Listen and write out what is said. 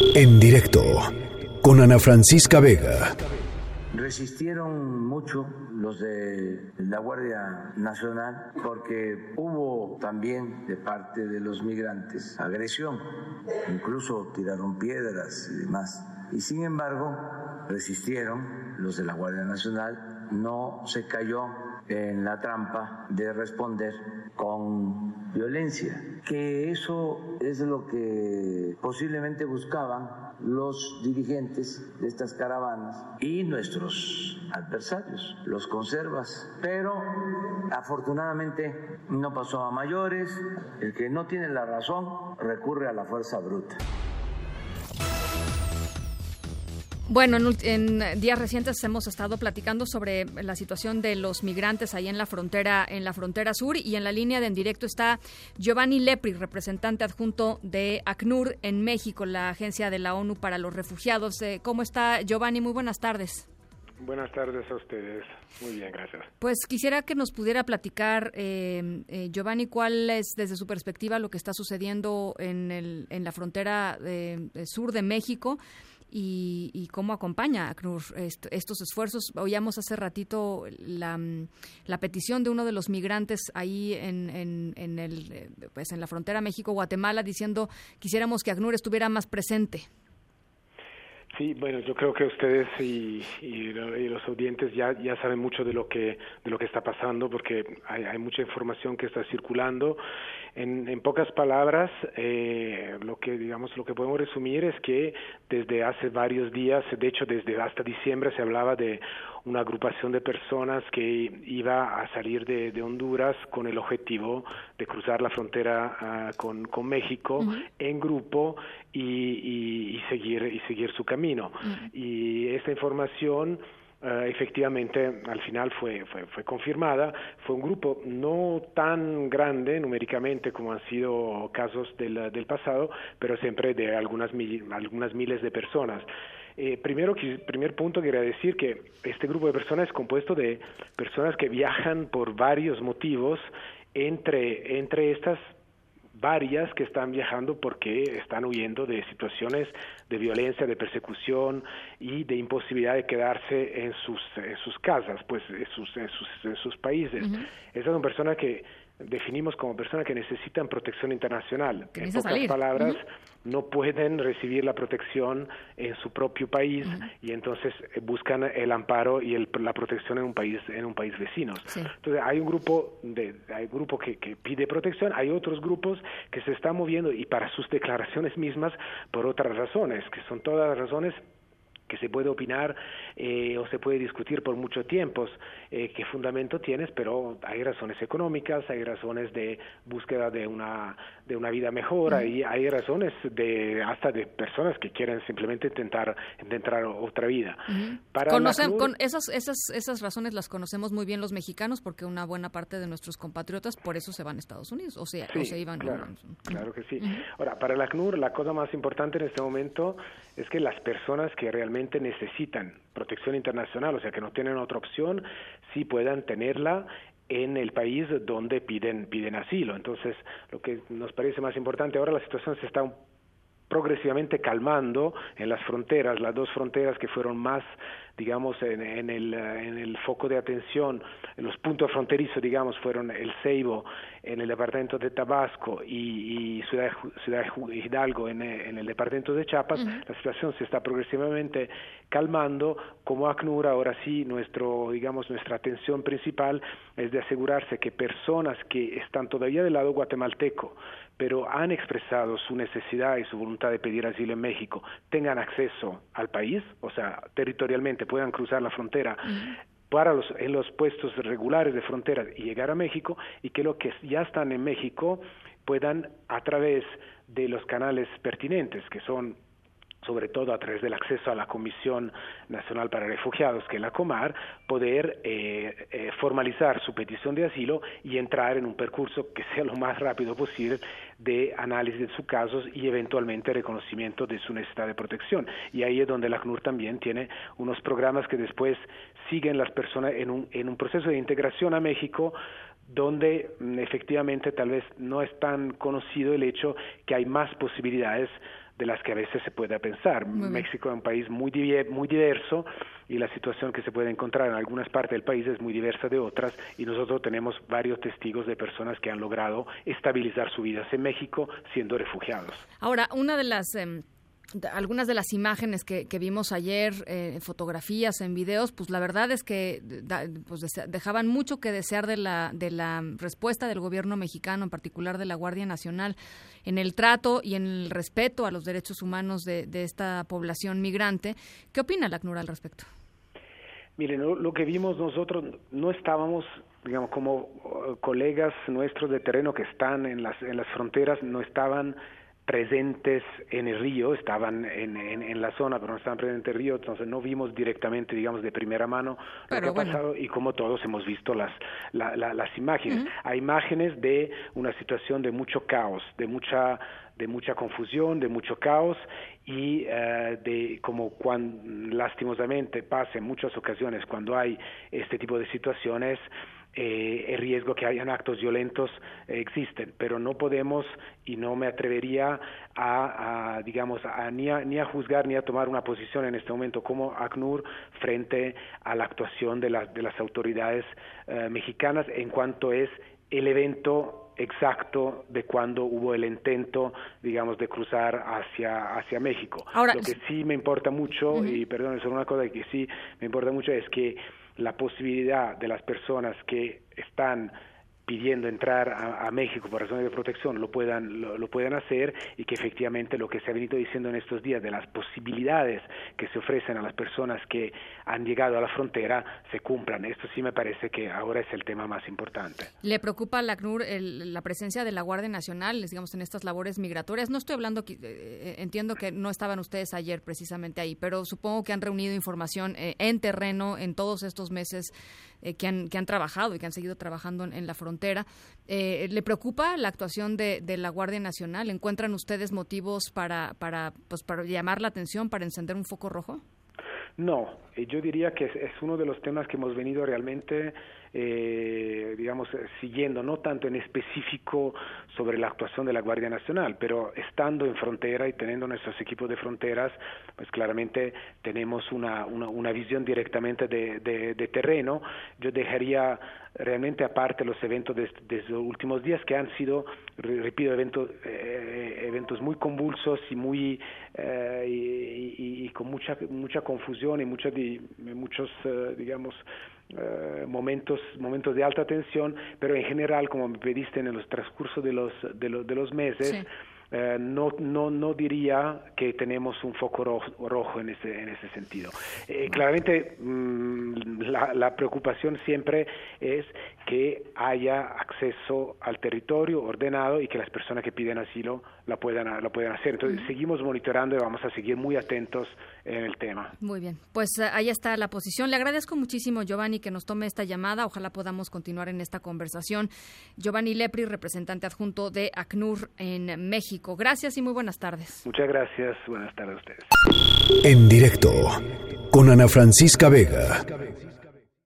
En directo con Ana Francisca Vega. Resistieron mucho los de la Guardia Nacional porque hubo también de parte de los migrantes agresión, incluso tiraron piedras y demás. Y sin embargo, resistieron los de la Guardia Nacional, no se cayó en la trampa de responder con violencia, que eso es lo que posiblemente buscaban los dirigentes de estas caravanas y nuestros adversarios, los conservas. Pero afortunadamente no pasó a mayores, el que no tiene la razón recurre a la fuerza bruta. Bueno, en, días recientes hemos estado platicando sobre la situación de los migrantes ahí en la frontera, en la frontera sur, y en la línea de en directo está Giovanni Lepri, representante adjunto de ACNUR en México, la agencia de la ONU para los refugiados. Eh, ¿Cómo está Giovanni? Muy buenas tardes. Buenas tardes a ustedes. Muy bien, gracias. Pues quisiera que nos pudiera platicar, eh, eh, Giovanni, cuál es desde su perspectiva lo que está sucediendo en, el, en la frontera sur de México y, cómo acompaña a CNUR estos esfuerzos. Oíamos hace ratito la, la, petición de uno de los migrantes ahí en, en, el, eh, pues en la frontera México-Guatemala diciendo quisiéramos que ACNUR estuviera más presente. Sí, bueno, yo creo que ustedes y, y, los audientes ya, ya saben mucho de lo que de lo que está pasando porque hay, hay mucha información que está circulando. En, en pocas palabras, eh, lo que digamos lo que podemos resumir es que desde hace varios días, de hecho desde hasta diciembre se hablaba de una agrupación de personas que iba a salir de, de Honduras con el objetivo de cruzar la frontera uh, con, con, México en grupo y, y, y, seguir y seguir su camino. Y esta información Uh, efectivamente al final fue, fue, fue, confirmada. Fue un grupo no tan grande numéricamente como han sido casos del, del pasado, pero siempre de algunas, mil, algunas miles de personas. Eh, primero, primer punto, quería decir que este grupo de personas es compuesto de personas que viajan por varios motivos. Entre, entre estas varias que están viajando porque están huyendo de situaciones de violencia, de persecución y de imposibilidad de quedarse en sus, en sus casas, pues en sus, en sus, en sus países. Uh -huh. Esas son personas que definimos como personas que necesitan protección internacional. Que en pocas salir. palabras, uh -huh. no pueden recibir la protección en su propio país uh -huh. y entonces buscan el amparo y el, la protección en un país en un país vecino. Sí. Entonces hay un grupo de hay un grupo que, que pide protección, hay otros grupos que se están moviendo y para sus declaraciones mismas por otras razones, que son todas razones que se puede opinar eh, o se puede discutir por mucho tiempo eh, qué fundamento tienes, pero hay razones económicas, hay razones de búsqueda de una de una vida mejor, mm. y hay razones de hasta de personas que quieren simplemente intentar intentar otra vida. Para Conocen, con esas esas esas razones las conocemos muy bien los mexicanos porque una buena parte de nuestros compatriotas por eso se van a Estados Unidos, o sea, sí, o se iban. Claro, claro que sí. Ahora, para la CNUR la cosa más importante en este momento es que las personas que realmente necesitan protección internacional, o sea que no tienen otra opción, sí puedan tenerla en el país donde piden piden asilo. Entonces, lo que nos parece más importante ahora la situación se está progresivamente calmando en las fronteras, las dos fronteras que fueron más digamos, en, en, el, en el foco de atención, en los puntos fronterizos, digamos, fueron el Ceibo en el departamento de Tabasco y, y Ciudad, Ciudad Hidalgo en, en, el departamento de Chiapas, uh -huh. la situación se está progresivamente calmando. Como ACNUR, ahora sí, nuestro, digamos, nuestra atención principal es de asegurarse que personas que están todavía del lado guatemalteco, pero han expresado su necesidad y su voluntad de pedir asilo en México, tengan acceso al país, o sea, territorialmente puedan cruzar la frontera uh -huh. para los, en los puestos regulares de frontera y llegar a México, y que los que ya están en México puedan, a través de los canales pertinentes, que son sobre todo a través del acceso a la Comisión Nacional para Refugiados, que es la COMAR, poder eh, eh, formalizar su petición de asilo y entrar en un percurso que sea lo más rápido posible de análisis de sus casos y eventualmente reconocimiento de su necesidad de protección. Y ahí es donde la CNUR también tiene unos programas que después siguen las personas en un, en un proceso de integración a México donde efectivamente tal vez no es tan conocido el hecho que hay más posibilidades de las que a veces se puede pensar. México es un país muy, muy diverso y la situación que se puede encontrar en algunas partes del país es muy diversa de otras y nosotros tenemos varios testigos de personas que han logrado estabilizar sus vidas en México siendo refugiados. Ahora, una de las... Em, algunas de las imágenes que, vimos ayer, eh, fotografías, en videos, pues la verdad es que pues dejaban mucho que desear de la, de la respuesta del gobierno mexicano, en particular de la Guardia Nacional, en el trato y en el respeto a los derechos humanos de, esta población migrante. ¿Qué opina la CNUR al respecto? Miren, lo, que vimos nosotros, no estábamos digamos, como uh, colegas nuestros de terreno que están en las, en las fronteras, no estaban presentes en el río, estaban en, en, la zona, pero no estaban presentes en el río, entonces no vimos directamente, digamos, de primera mano lo que ha pasado y como todos hemos visto las, las imágenes. Hay imágenes de una situación de mucho caos, de mucha de mucha confusión, de mucho caos y eh, de como cuando lastimosamente pasa en muchas ocasiones cuando hay este tipo de situaciones eh, el riesgo que hayan actos violentos eh, existen, pero no podemos y no me atrevería a, digamos, ni, a, ni a juzgar ni a tomar una posición en este momento como ACNUR frente a la actuación de, de las autoridades eh, mexicanas en cuanto es el evento exacto de cuando hubo el intento, digamos, de cruzar hacia, hacia México. Ahora, Lo que sí me importa mucho, y perdón, es una cosa que sí me importa mucho, es que la posibilidad de las personas que están pidiendo entrar a, México por razones de protección lo puedan lo, puedan hacer y que efectivamente lo que se ha venido diciendo en estos días de las posibilidades que se ofrecen a las personas que han llegado a la frontera se cumplan. Esto sí me parece que ahora es el tema más importante. ¿Le preocupa a la CNUR la presencia de la Guardia Nacional, digamos, en estas labores migratorias? No estoy hablando, eh, eh, entiendo que no estaban ustedes ayer precisamente ahí, pero supongo que han reunido información eh, en terreno en todos estos meses que, han, que han trabajado y que han seguido trabajando en, la frontera. Eh, ¿Le preocupa la actuación de, de, la Guardia Nacional? ¿Encuentran ustedes motivos para, para, pues, para llamar la atención, para encender un foco rojo? No, eh, yo diría que es, uno de los temas que hemos venido realmente, eh, digamos, siguiendo, no tanto en específico sobre la actuación de la Guardia Nacional, pero estando en frontera y teniendo nuestros equipos de fronteras, pues claramente tenemos una, una, visión directamente de, de, terreno. Yo dejaría realmente aparte los eventos de, los últimos días que han sido, repito, eventos, eh, eventos muy convulsos y muy y, y, con mucha mucha confusión y mucha muchos, eh, digamos, eh, momentos, momentos de alta tensión, pero en general, como me pediste en los transcurso de los, de, de los meses, eh, no, no, no diría que tenemos un foco rojo, en, ese, en ese sentido. claramente, mm, la, preocupación siempre es que haya acceso al territorio ordenado y que las personas que piden asilo la puedan, lo puedan hacer. Entonces, seguimos monitorando y vamos a seguir muy atentos en el tema. Muy bien, pues eh, ahí está la posición. Le agradezco muchísimo, Giovanni, que nos tome esta llamada. Ojalá podamos continuar en esta conversación. Giovanni Lepri, representante adjunto de ACNUR en México. Gracias y muy buenas tardes. Muchas gracias. Buenas tardes a ustedes. En directo con Ana Francisca Vega.